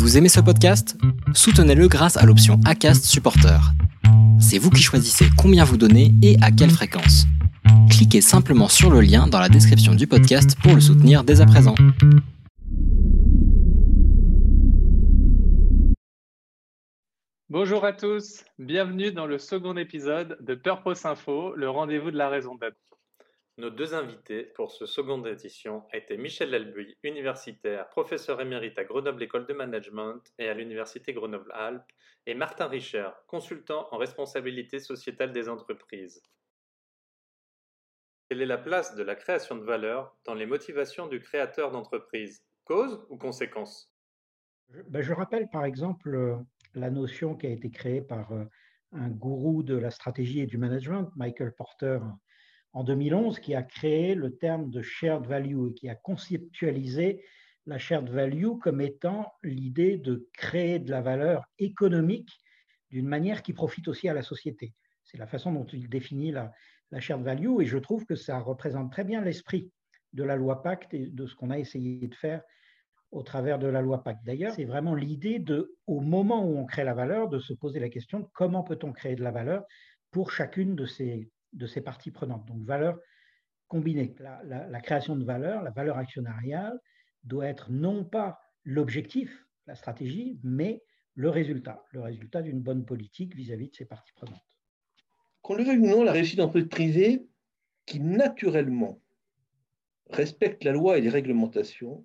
Vous aimez ce podcast? Soutenez-le grâce à l'option ACAST Supporter. C'est vous qui choisissez combien vous donnez et à quelle fréquence. Cliquez simplement sur le lien dans la description du podcast pour le soutenir dès à présent. Bonjour à tous, bienvenue dans le second épisode de Purpose Info, le rendez-vous de la raison d'être. Nos deux invités pour ce seconde édition étaient Michel Lelbuy, universitaire, professeur émérite à Grenoble École de Management et à l'Université Grenoble-Alpes, et Martin Richer, consultant en responsabilité sociétale des entreprises. Quelle est la place de la création de valeur dans les motivations du créateur d'entreprise? Cause ou conséquence? Je, ben rappelle par exemple euh, la notion qui a été créée par euh, un gourou de la stratégie et du management, Michael Porter, en 2011 qui a créé le terme de shared value et qui a conceptualisé la shared value comme étant l'idée de créer de la valeur économique d'une manière qui profite aussi à la société. C'est la façon dont il définit la, shared value et je trouve que ça représente très bien l'esprit de la loi Pacte et de ce qu'on a essayé de faire au travers de la loi Pacte. D'ailleurs, c'est vraiment l'idée de, au moment où on crée la valeur, de se poser la question de comment peut-on créer de la valeur pour chacune de ces de ces parties prenantes. Donc, valeur combinée. La, création de valeur, la valeur actionnariale, doit être non pas l'objectif, la stratégie, mais le résultat, le résultat d'une bonne politique vis-à-vis de ces parties prenantes. Qu'on le veuille ou non, la réussite d'entreprise privée, qui naturellement respecte la loi et les réglementations,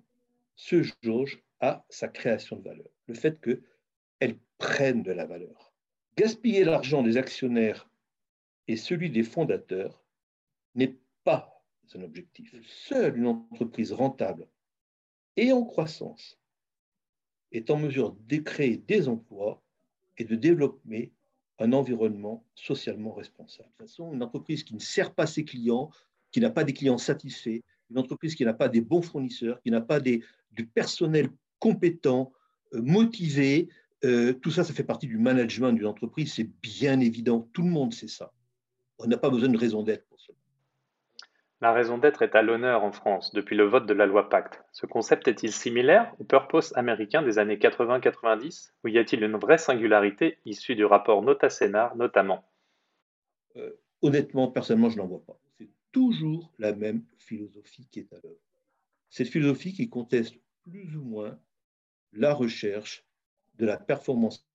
se jauge à sa création de valeur. Le fait qu'elle prenne de la valeur. Gaspiller l'argent des actionnaires et celui des fondateurs n'est pas un objectif. Seule une entreprise rentable et en croissance est en mesure de créer des emplois et de développer un environnement socialement responsable. De toute façon, une entreprise qui ne sert pas ses clients, qui n'a pas des clients satisfaits, une entreprise qui n'a pas des bons fournisseurs, qui n'a pas du personnel compétent, euh, motivé, euh, tout ça, ça fait partie du management d'une entreprise, c'est bien évident, tout le monde sait ça. On n'a pas besoin de raison d'être pour cela. La raison d'être est à l'honneur en France depuis le vote de la loi Pacte. Ce concept est-il similaire au purpose américain des années 80-90 ou y a-t-il une vraie singularité issue du rapport Nota-Sénard notamment? Euh, Honnêtement, personnellement, je n'en vois pas. C'est toujours la même philosophie qui est à l'œuvre. Cette philosophie qui conteste plus ou moins la recherche de la performance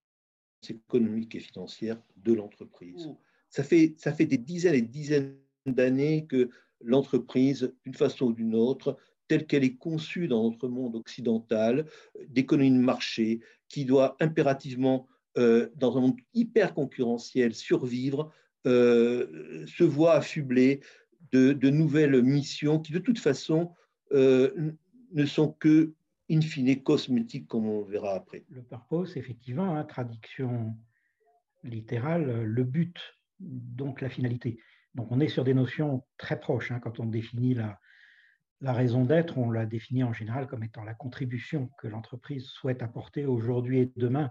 économique et financière de l'entreprise. Ça fait, ça fait des dizaines et des dizaines d'années que l'entreprise, d'une façon ou d'une autre, telle qu'elle est conçue dans notre monde occidental, d'économie de marché, qui doit impérativement, euh, dans un monde hyper concurrentiel, survivre, euh, se voit affublée de, de, nouvelles missions qui, de toute façon, euh, ne sont que, in fine, cosmétiques, comme on verra après. Le purpose, effectivement, hein, traduction littérale, le but donc la finalité. Donc on est sur des notions très proches. Hein. Quand on définit la, la raison d'être, on la définit en général comme étant la contribution que l'entreprise souhaite apporter aujourd'hui et demain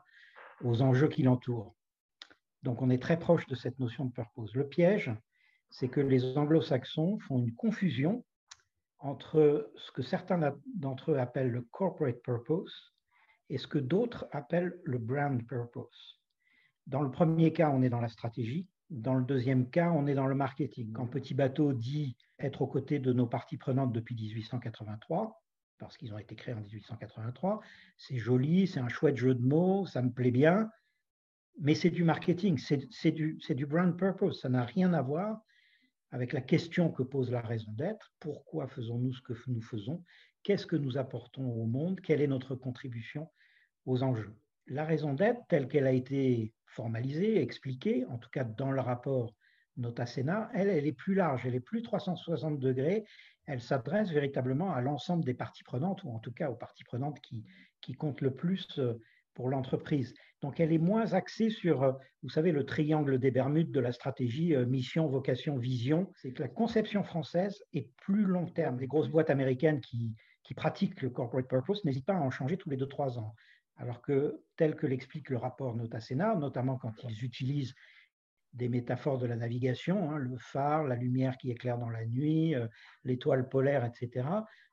aux enjeux qui l'entourent. Donc on est très proche de cette notion de purpose. Le piège, c'est que les anglo-saxons font une confusion entre ce que certains d'entre eux appellent le corporate purpose et ce que d'autres appellent le brand purpose. Dans le premier cas, on est dans la stratégie, dans le deuxième cas, on est dans le marketing. Quand Petit Bateau dit être aux côtés de nos parties prenantes depuis 1883, parce qu'ils ont été créés en 1883, c'est joli, c'est un chouette jeu de mots, ça me plaît bien, mais c'est du marketing, c'est du, du brand purpose, ça n'a rien à voir avec la question que pose la raison d'être, pourquoi faisons-nous ce que nous faisons, qu'est-ce que nous apportons au monde, quelle est notre contribution aux enjeux? La raison d'être, telle qu'elle a été formalisée, expliquée, en tout cas dans le rapport Nota elle, elle est plus large, elle est plus 360 degrés, elle s'adresse véritablement à l'ensemble des parties prenantes, ou en tout cas aux parties prenantes qui, qui comptent le plus euh, pour l'entreprise. Donc elle est moins axée sur, euh, vous savez, le triangle des Bermudes de la stratégie euh, mission, vocation, vision. C'est que la conception française est plus long terme. Les grosses boîtes américaines qui, qui pratiquent le corporate purpose n'hésitent pas à en changer tous les 2-3 ans. Alors que, tel que l'explique le rapport Nota-Sénat, notamment quand ils utilisent des métaphores de la navigation, hein, le phare, la lumière qui éclaire dans la nuit, euh, l'étoile polaire, etc.,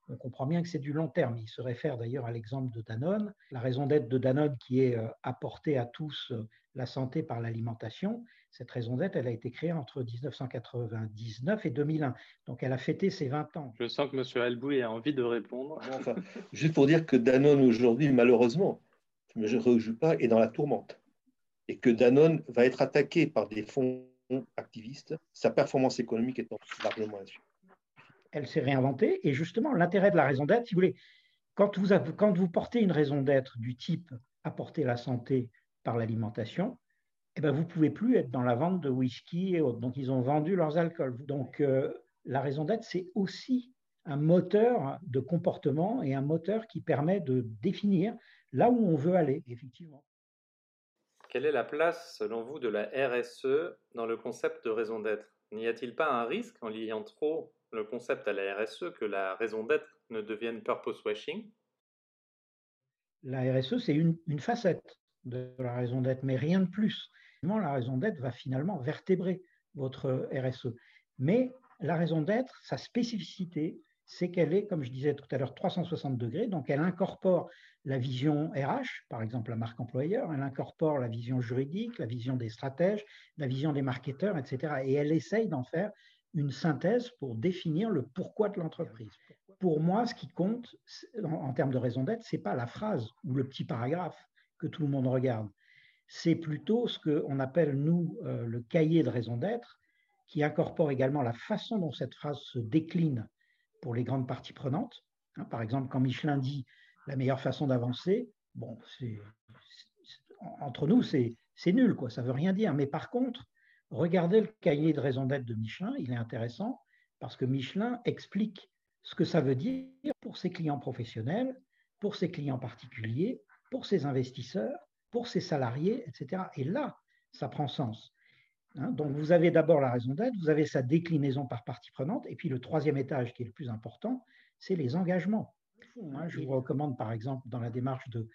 on comprend bien que c'est du long terme. Il se réfère d'ailleurs à l'exemple de Danone. La raison d'être de Danone qui est euh, apporter à tous euh, la santé par l'alimentation, cette raison d'être, elle a été créée entre 1999 et 2001. Donc elle a fêté ses 20 ans. Je sens que M. Albouy a envie de répondre. Enfin, juste pour dire que Danone aujourd'hui, malheureusement, ne rejoue pas, est dans la tourmente. Et que Danone va être attaqué par des fonds activistes, sa performance économique étant largement insuffisante elle s'est réinventée. Et justement, l'intérêt de la raison d'être, si vous voulez, quand vous, quand vous portez une raison d'être du type apporter la santé par l'alimentation, eh ben, vous ne pouvez plus être dans la vente de whisky et autres. Donc, ils ont vendu leurs alcools. Donc, euh, la raison d'être, c'est aussi un moteur de comportement et un moteur qui permet de définir là où on veut aller, effectivement. Quelle est la place, selon vous, de la RSE dans le concept de raison d'être? N'y a-t-il pas un risque en liant trop le concept à la RSE que la raison d'être ne devienne purpose washing? La RSE, c'est une, facette de la raison d'être, mais rien de plus. La raison d'être va finalement vertébrer votre RSE. Mais la raison d'être, sa spécificité, c'est qu'elle est, comme je disais tout à l'heure, 360 degrés, donc elle incorpore la vision RH, par exemple la marque employeur, elle incorpore la vision juridique, la vision des stratèges, la vision des marketeurs, etc. Et elle essaye d'en faire une synthèse pour définir le pourquoi de l'entreprise. Pour moi, ce qui compte en, termes de raison d'être, ce n'est pas la phrase ou le petit paragraphe que tout le monde regarde. C'est plutôt ce qu'on appelle, nous, euh, le cahier de raison d'être, qui incorpore également la façon dont cette phrase se décline pour les grandes parties prenantes. Hein, par exemple, quand Michelin dit la meilleure façon d'avancer, entre nous, c'est nul, quoi, ça ne veut rien dire. Mais par contre, Regardez le cahier de raison d'être de Michelin, il est intéressant parce que Michelin explique ce que ça veut dire pour ses clients professionnels, pour ses clients particuliers, pour ses investisseurs, pour ses salariés, etc. Et là, ça prend sens. Hein. donc vous avez d'abord la raison d'être, vous avez sa déclinaison par partie prenante, et puis le troisième étage qui est le plus important, c'est les engagements. Hein. je vous recommande par exemple dans la démarche de,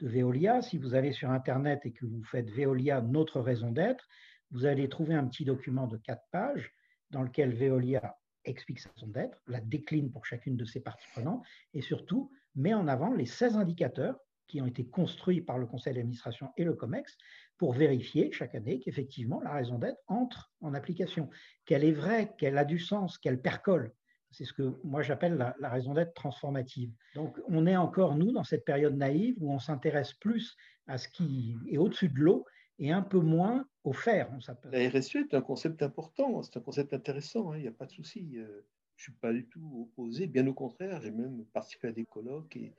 de Veolia, si vous allez sur Internet et que vous faites Veolia, notre raison d'être, vous allez trouver un petit document de quatre pages dans lequel Veolia explique sa raison d'être, la décline pour chacune de ses parties prenantes et surtout met en avant les 16 indicateurs qui ont été construits par le conseil d'administration et le COMEX pour vérifier chaque année qu'effectivement la raison d'être entre en application, qu'elle est vraie, qu'elle a du sens, qu'elle percole. C'est ce que moi j'appelle la, raison d'être transformative. Donc on est encore, nous, dans cette période naïve où on s'intéresse plus à ce qui est au-dessus de l'eau et un peu moins au faire. La RSE est un concept important, c'est un concept intéressant, hein, il n'y a pas de souci. Euh, je ne suis pas du tout opposé, bien au contraire, j'ai même participé à des colloques et,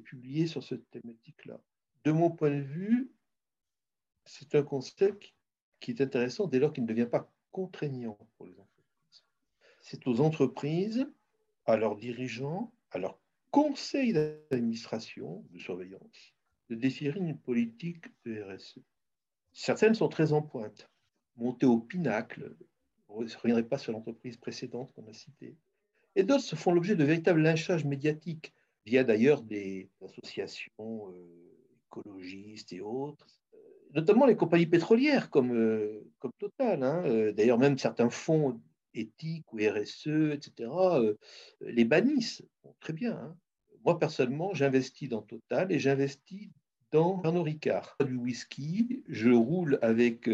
publié sur cette thématique-là. De mon point de vue, c'est un concept qui est intéressant dès lors qu'il ne devient pas contraignant pour les entreprises. C'est aux entreprises, à leurs dirigeants, à leur conseil d'administration, de surveillance, de définir une politique de RSE. Certaines sont très en pointe, montées au pinacle. Je ne reviendrai pas sur l'entreprise précédente qu'on a citée. Et d'autres se font l'objet de véritables lynchages médiatiques, via d'ailleurs des associations euh, écologistes et autres, euh, notamment les compagnies pétrolières comme, euh, comme Total. Hein. D'ailleurs, même certains fonds éthiques ou RSE, etc., les bannissent. très bien. Hein. Moi, personnellement, j'investis dans Total et j'investis dans Pernod Ricard. Du whisky, je roule avec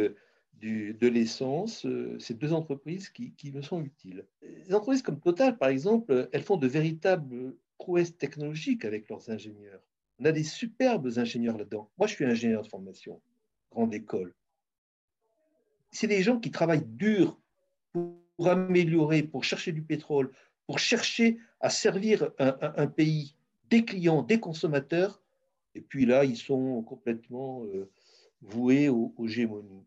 de l'essence. Euh, c'est deux entreprises qui, qui, me sont utiles. Les entreprises comme Total, par exemple, elles font de véritables prouesses technologiques avec leurs ingénieurs. On a des superbes ingénieurs là-dedans. Moi, je suis ingénieur de formation, grande école. C'est des gens qui travaillent dur pour améliorer, pour chercher du pétrole, pour chercher à servir un, pays, des clients, des consommateurs et puis là, ils sont complètement euh, voués aux, gémonies.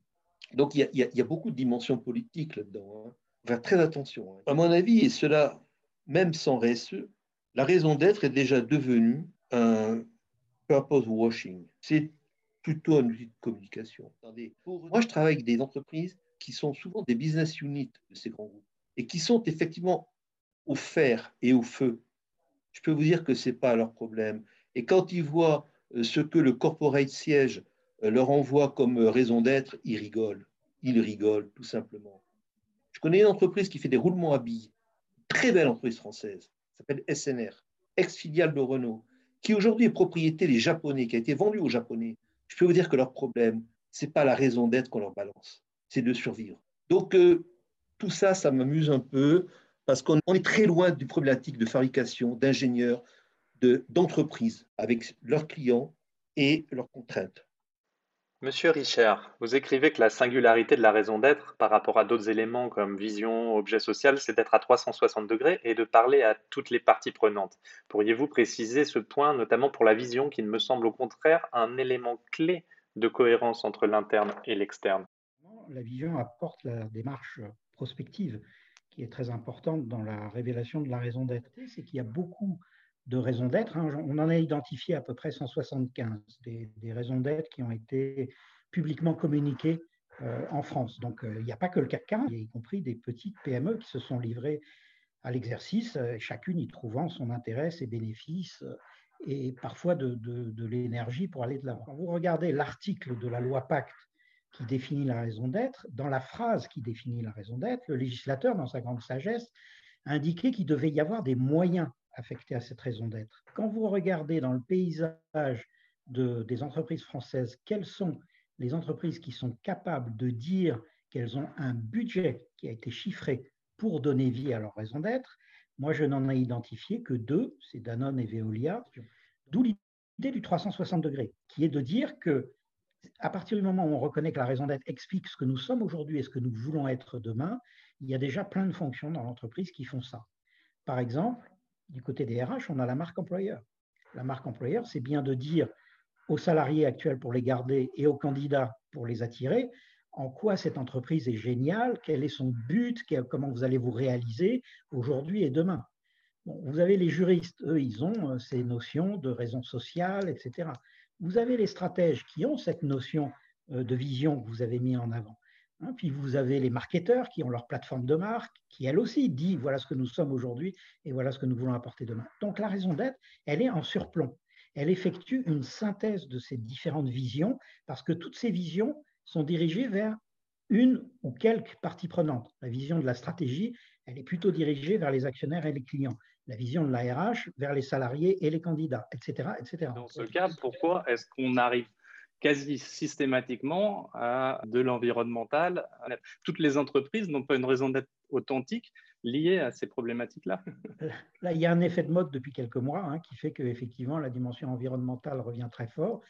Donc il y, a, beaucoup de dimensions politiques là-dedans. Hein. Faire très attention. Hein. À mon avis, et cela même sans RSE, la raison d'être est déjà devenue un purpose washing. C'est plutôt un outil de communication. moi, je travaille avec des entreprises qui sont souvent des business units de ces grands groupes et qui sont effectivement au fer et au feu. Je peux vous dire que ce n'est pas leur problème. Et quand ils voient euh, ce que le corporate siège euh, leur envoie comme euh, raison d'être, ils rigolent. Ils rigolent, tout simplement. Je connais une entreprise qui fait des roulements à billes, très belle entreprise française, s'appelle SNR, ex-filiale de Renault, qui aujourd'hui est propriété des Japonais, qui a été vendue aux Japonais. Je peux vous dire que leur problème, ce n'est pas la raison d'être qu'on leur balance, c'est de survivre. Donc, euh, tout ça, ça m'amuse un peu parce qu'on est très loin du problématique de fabrication, d'ingénieurs, d'entreprises avec leurs clients et leurs contraintes. Monsieur Richard, vous écrivez que la singularité de la raison d'être par rapport à d'autres éléments comme vision, objet social, c'est d'être à 360 degrés et de parler à toutes les parties prenantes. Pourriez-vous préciser ce point, notamment pour la vision, qui me semble au contraire un élément clé de cohérence entre l'interne et l'externe? La vision apporte la démarche prospective qui est très importante dans la révélation de la raison d'être. C'est qu'il y a beaucoup de raisons d'être. Hein. On en a identifié à peu près 175 des, raisons d'être qui ont été publiquement communiquées euh, en France. Donc euh, il n'y a pas que le CAC 40, y compris des petites PME qui se sont livrées à l'exercice, euh, chacune y trouvant son intérêt, ses bénéfices et parfois de, l'énergie pour aller de l'avant. Vous regardez l'article de la loi Pacte qui définit la raison d'être, dans la phrase qui définit la raison d'être, le législateur, dans sa grande sagesse, a indiqué qu'il devait y avoir des moyens affectés à cette raison d'être. Quand vous regardez dans le paysage des entreprises françaises, quelles sont les entreprises qui sont capables de dire qu'elles ont un budget qui a été chiffré pour donner vie à leur raison d'être, moi je n'en ai identifié que deux, c'est Danone et Veolia, d'où l'idée du 360 degrés, qui est de dire que à partir du moment où on reconnaît que la raison d'être explique ce que nous sommes aujourd'hui et ce que nous voulons être demain, il y a déjà plein de fonctions dans l'entreprise qui font ça. Par exemple, du côté des RH, on a la marque employeur. La marque employeur, c'est bien de dire aux salariés actuels pour les garder et aux candidats pour les attirer en quoi cette entreprise est géniale, quel est son but, comment vous allez vous réaliser aujourd'hui et demain. vous avez les juristes, eux, ils ont euh, ces notions de raison sociale, etc. Vous avez les stratèges qui ont cette notion euh, de vision que vous avez mis en avant. Hein, puis vous avez les marketeurs qui ont leur plateforme de marque, qui elle aussi dit voilà ce que nous sommes aujourd'hui et voilà ce que nous voulons apporter demain. Donc la raison d'être, elle est en surplomb. Elle effectue une synthèse de ces différentes visions parce que toutes ces visions sont dirigées vers une ou quelques parties prenantes. La vision de la stratégie, elle est plutôt dirigée vers les actionnaires et les clients. La vision de la RH vers les salariés et les candidats, etc. etc. Dans ce cas, pourquoi est-ce qu'on arrive quasi systématiquement à de l'environnemental. Toutes les entreprises n'ont pas une raison d'être authentique liée à ces problématiques-là. Là, il y a un effet de mode depuis quelques mois hein, qui fait qu'effectivement, la dimension environnementale revient très fort.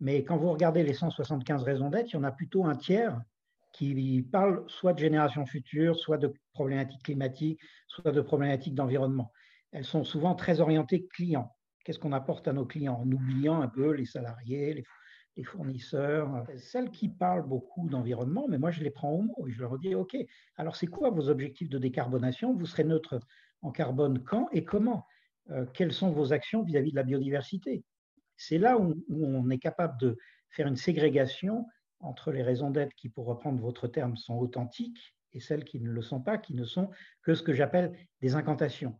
Mais quand vous regardez les 175 raisons d'être, il y en a plutôt un tiers qui parle soit de génération future, soit de problématiques climatiques, soit de problématiques d'environnement. Elles sont souvent très orientées clients. Qu'est-ce qu'on apporte à nos clients en oubliant un peu les salariés, les, les fournisseurs, euh, celles qui parlent beaucoup d'environnement, mais moi je les prends au mot et je leur dis, OK, alors c'est quoi vos objectifs de décarbonation? Vous serez neutre en carbone quand et comment? Euh, Quelles sont vos actions vis-à-vis de la biodiversité? C'est là où, on est capable de faire une ségrégation entre les raisons d'être qui, pour reprendre votre terme, sont authentiques et celles qui ne le sont pas, qui ne sont que ce que j'appelle des incantations.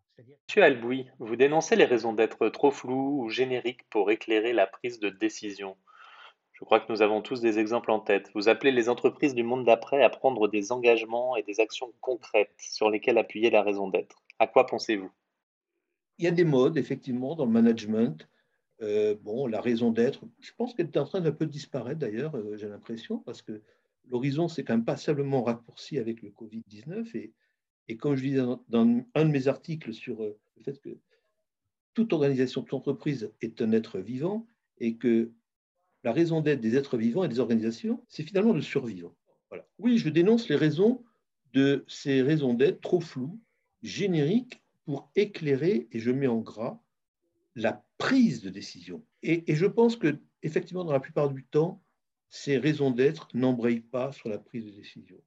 Monsieur Albouy, vous dénoncez les raisons d'être trop floues ou génériques pour éclairer la prise de décision. Je crois que nous avons tous des exemples en tête. Vous appelez les entreprises du monde d'après à prendre des engagements et des actions concrètes sur lesquelles appuyer la raison d'être. À quoi pensez-vous? Il y a des modes, effectivement, dans le management. Euh, bon, la raison d'être, je pense qu'elle est en train d'un peu disparaître d'ailleurs, euh, j'ai l'impression, parce que l'horizon s'est quand même passablement raccourci avec le Covid-19. Et, et, comme je disais dans, un de mes articles sur euh, le fait que toute organisation, toute entreprise est un être vivant et que la raison d'être des êtres vivants et des organisations, c'est finalement de survivre. Voilà. Oui, je dénonce les raisons de ces raisons d'être trop floues, génériques, pour éclairer, et je mets en gras, la prise de décision. Et, je pense que, effectivement, dans la plupart du temps, ces raisons d'être n'embrayent pas sur la prise de décision.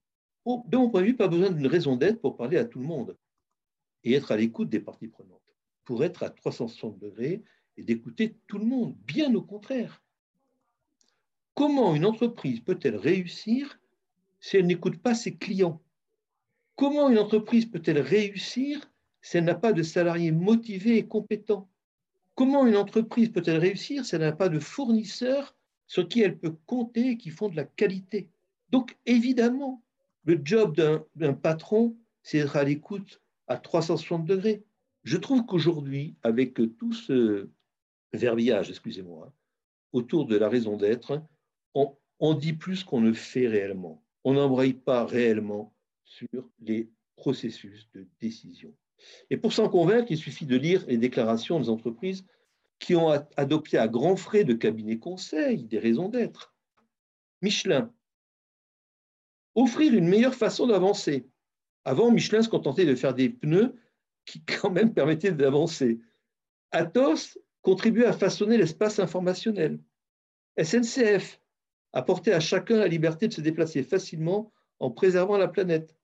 de mon point de vue, pas besoin d'une raison d'être pour parler à tout le monde et être à l'écoute des parties prenantes, pour être à 360 degrés et d'écouter tout le monde. Bien au contraire. Comment une entreprise peut-elle réussir si elle n'écoute pas ses clients? Comment une entreprise peut-elle réussir si elle n'a pas de salariés motivés et compétents? Comment une entreprise peut-elle réussir si elle n'a pas de fournisseurs sur qui elle peut compter et qui font de la qualité? Donc évidemment, le job d'un patron, c'est d'être à l'écoute à 360 degrés. Je trouve qu'aujourd'hui, avec tout ce verbiage, excusez-moi, autour de la raison d'être, on, dit plus qu'on ne fait réellement. On n'embraye pas réellement sur les processus de décision. Et pour s'en convaincre, il suffit de lire les déclarations des entreprises qui ont adopté à grands frais de cabinets conseils des raisons d'être. Michelin. Offrir une meilleure façon d'avancer. Avant, Michelin se contentait de faire des pneus qui quand même permettaient d'avancer. Athos contribuait à façonner l'espace informationnel. SNCF apportait à chacun la liberté de se déplacer facilement en préservant la planète.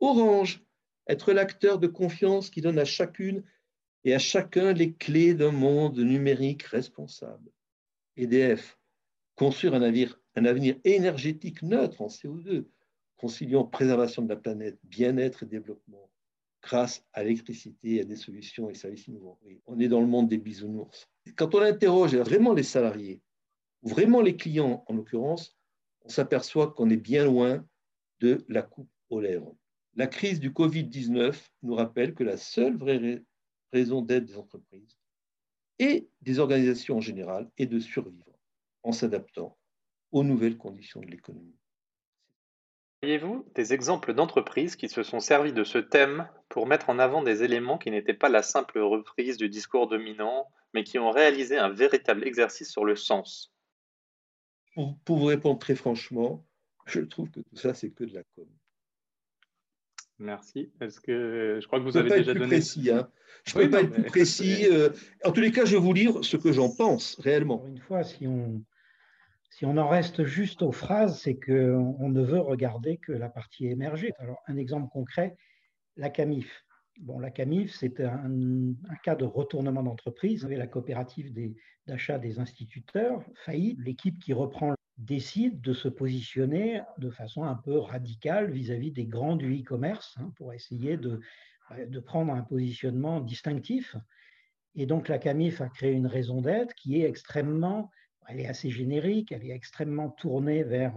Orange, être l'acteur de confiance qui donne à chacune et à chacun les clés d'un monde numérique responsable. EDF, construire un, avenir énergétique neutre en CO2, conciliant préservation de la planète, bien-être et développement, grâce à l'électricité et à des solutions et services innovants. on est dans le monde des bisounours. Quand on interroge vraiment les salariés, vraiment les clients en l'occurrence, on s'aperçoit qu'on est bien loin de la coupe aux lèvres. La crise du Covid-19 nous rappelle que la seule vraie raison d'être des entreprises et des organisations en général est de survivre en s'adaptant aux nouvelles conditions de l'économie. Voyez-vous des exemples d'entreprises qui se sont servis de ce thème pour mettre en avant des éléments qui n'étaient pas la simple reprise du discours dominant, mais qui ont réalisé un véritable exercice sur le sens? Pour, pour vous répondre très franchement, je trouve que tout ça, c'est que de la com. Merci. Est-ce que je crois que vous avez déjà donné. Précis, hein. Je ne peux pas être plus précis. Euh, en tous les cas, je vais vous lire ce que j'en pense réellement. Une fois, si on, si on en reste juste aux phrases, c'est qu'on ne veut regarder que la partie émergée. Alors, un exemple concret, la CAMIF. Bon, la CAMIF, c'est un, cas de retournement d'entreprise. Vous avez la coopérative d'achat des, instituteurs faillie. L'équipe qui reprend décide de se positionner de façon un peu radicale vis-à-vis des grands du e-commerce hein, pour essayer de, de, prendre un positionnement distinctif. Et donc la CAMIF a créé une raison d'être qui est extrêmement, elle est assez générique, elle est extrêmement tournée vers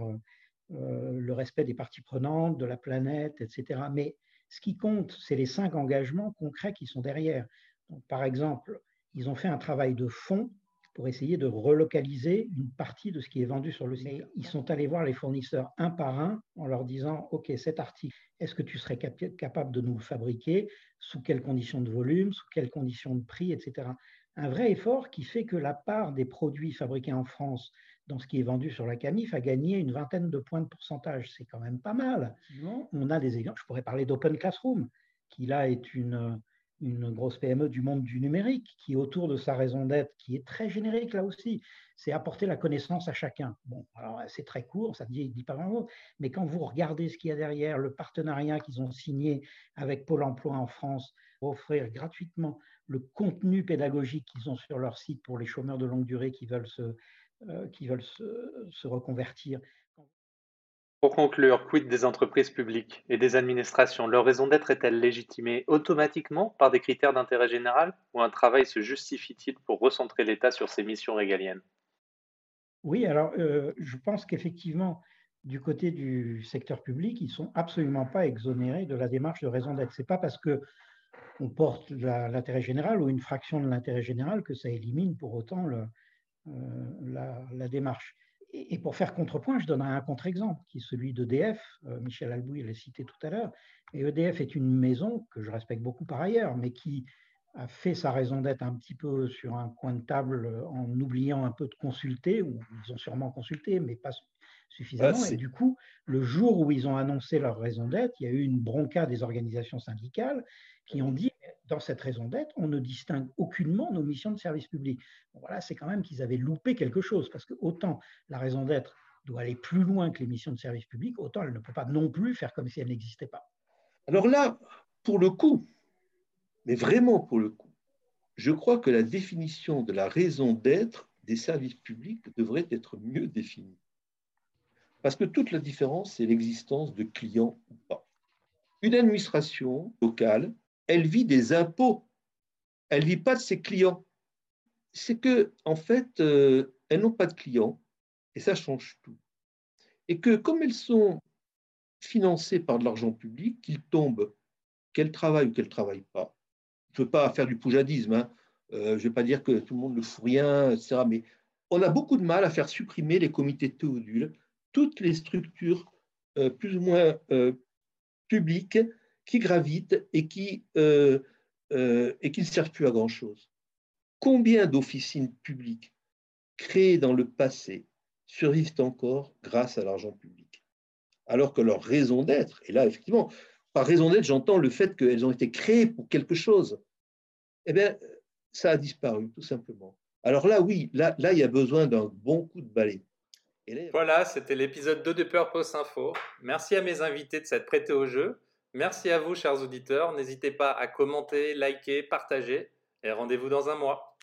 euh, le respect des parties prenantes, de la planète, etc. Mais ce qui compte, c'est les cinq engagements concrets qui sont derrière. Donc, par exemple, ils ont fait un travail de fond pour essayer de relocaliser une partie de ce qui est vendu sur le site. ils sont allés voir les fournisseurs un par un en leur disant, OK, cet article, est-ce que tu serais capable de nous le fabriquer? Sous quelles conditions de volume? Sous quelles conditions de prix, etc. Un vrai effort qui fait que la part des produits fabriqués en France dans ce qui est vendu sur la Camif a gagné une vingtaine de points de pourcentage. C'est quand même pas mal. On a des exemples. Je pourrais parler d'Open Classroom, qui là est une, une grosse PME du monde du numérique, qui autour de sa raison d'être, qui est très générique là aussi, c'est apporter la connaissance à chacun. Bon, alors c'est très court, ça ne dit, dit, pas grand-chose, mais quand vous regardez ce qu'il y a derrière, le partenariat qu'ils ont signé avec Pôle Emploi en France, offrir gratuitement le contenu pédagogique qu'ils ont sur leur site pour les chômeurs de longue durée qui veulent se, euh, qui veulent se, se reconvertir. Pour conclure, quid des entreprises publiques et des administrations? Leur raison d'être est-elle légitimée automatiquement par des critères d'intérêt général ou un travail se justifie-t-il pour recentrer l'État sur ses missions régaliennes? Oui, alors euh, je pense qu'effectivement, du côté du secteur public, ils ne sont absolument pas exonérés de la démarche de raison d'être. Ce n'est pas parce que on porte l'intérêt général ou une fraction de l'intérêt général que ça élimine pour autant euh, la, la, démarche. Et, pour faire contrepoint, je donnerai un contre-exemple, qui est celui d'EDF. Euh, Michel Albouy l'a cité tout à l'heure. Et EDF est une maison que je respecte beaucoup par ailleurs, mais qui a fait sa raison d'être un petit peu sur un coin de table en oubliant un peu de consulter, ou ils ont sûrement consulté, mais pas suffisamment. Ah, et du coup, le jour où ils ont annoncé leur raison d'être, il y a eu une bronca des organisations syndicales qui ont dit dans cette raison d'être, on ne distingue aucunement nos missions de service public. voilà, c'est quand même qu'ils avaient loupé quelque chose, parce que autant la raison d'être doit aller plus loin que les missions de service public, autant elle ne peut pas non plus faire comme si elle n'existait pas. Alors là, pour le coup, mais vraiment pour le coup, je crois que la définition de la raison d'être des services publics devrait être mieux définie. Parce que toute la différence, c'est l'existence de clients ou pas. Une administration locale elle vit des impôts. Elle ne vit pas de ses clients. C'est que, en fait, euh, elles n'ont pas de clients, et ça change tout. Et que, comme elles sont financées par de l'argent public, qu'il tombe qu'elles travaillent ou qu'elles ne travaillent pas, je ne veux pas faire du poujadisme, hein. je ne vais pas dire que tout le monde ne fout rien, etc. Mais on a beaucoup de mal à faire supprimer les comités de Théodule, toutes les structures plus ou moins publiques qui gravitent et qui, et qui ne servent plus à grand-chose. Combien d'officines publiques créées dans le passé survivent encore grâce à l'argent public? Alors que leur raison d'être, et là effectivement, par raison d'être, j'entends le fait qu'elles ont été créées pour quelque chose, eh bien, ça a disparu, tout simplement. Alors là, oui, là, là il y a besoin d'un bon coup de balai. Voilà, c'était l'épisode 2 de Purpose Info. Merci à mes invités de s'être prêtés au jeu. Merci à vous, chers auditeurs. N'hésitez pas à commenter, liker, partager et rendez-vous dans un mois.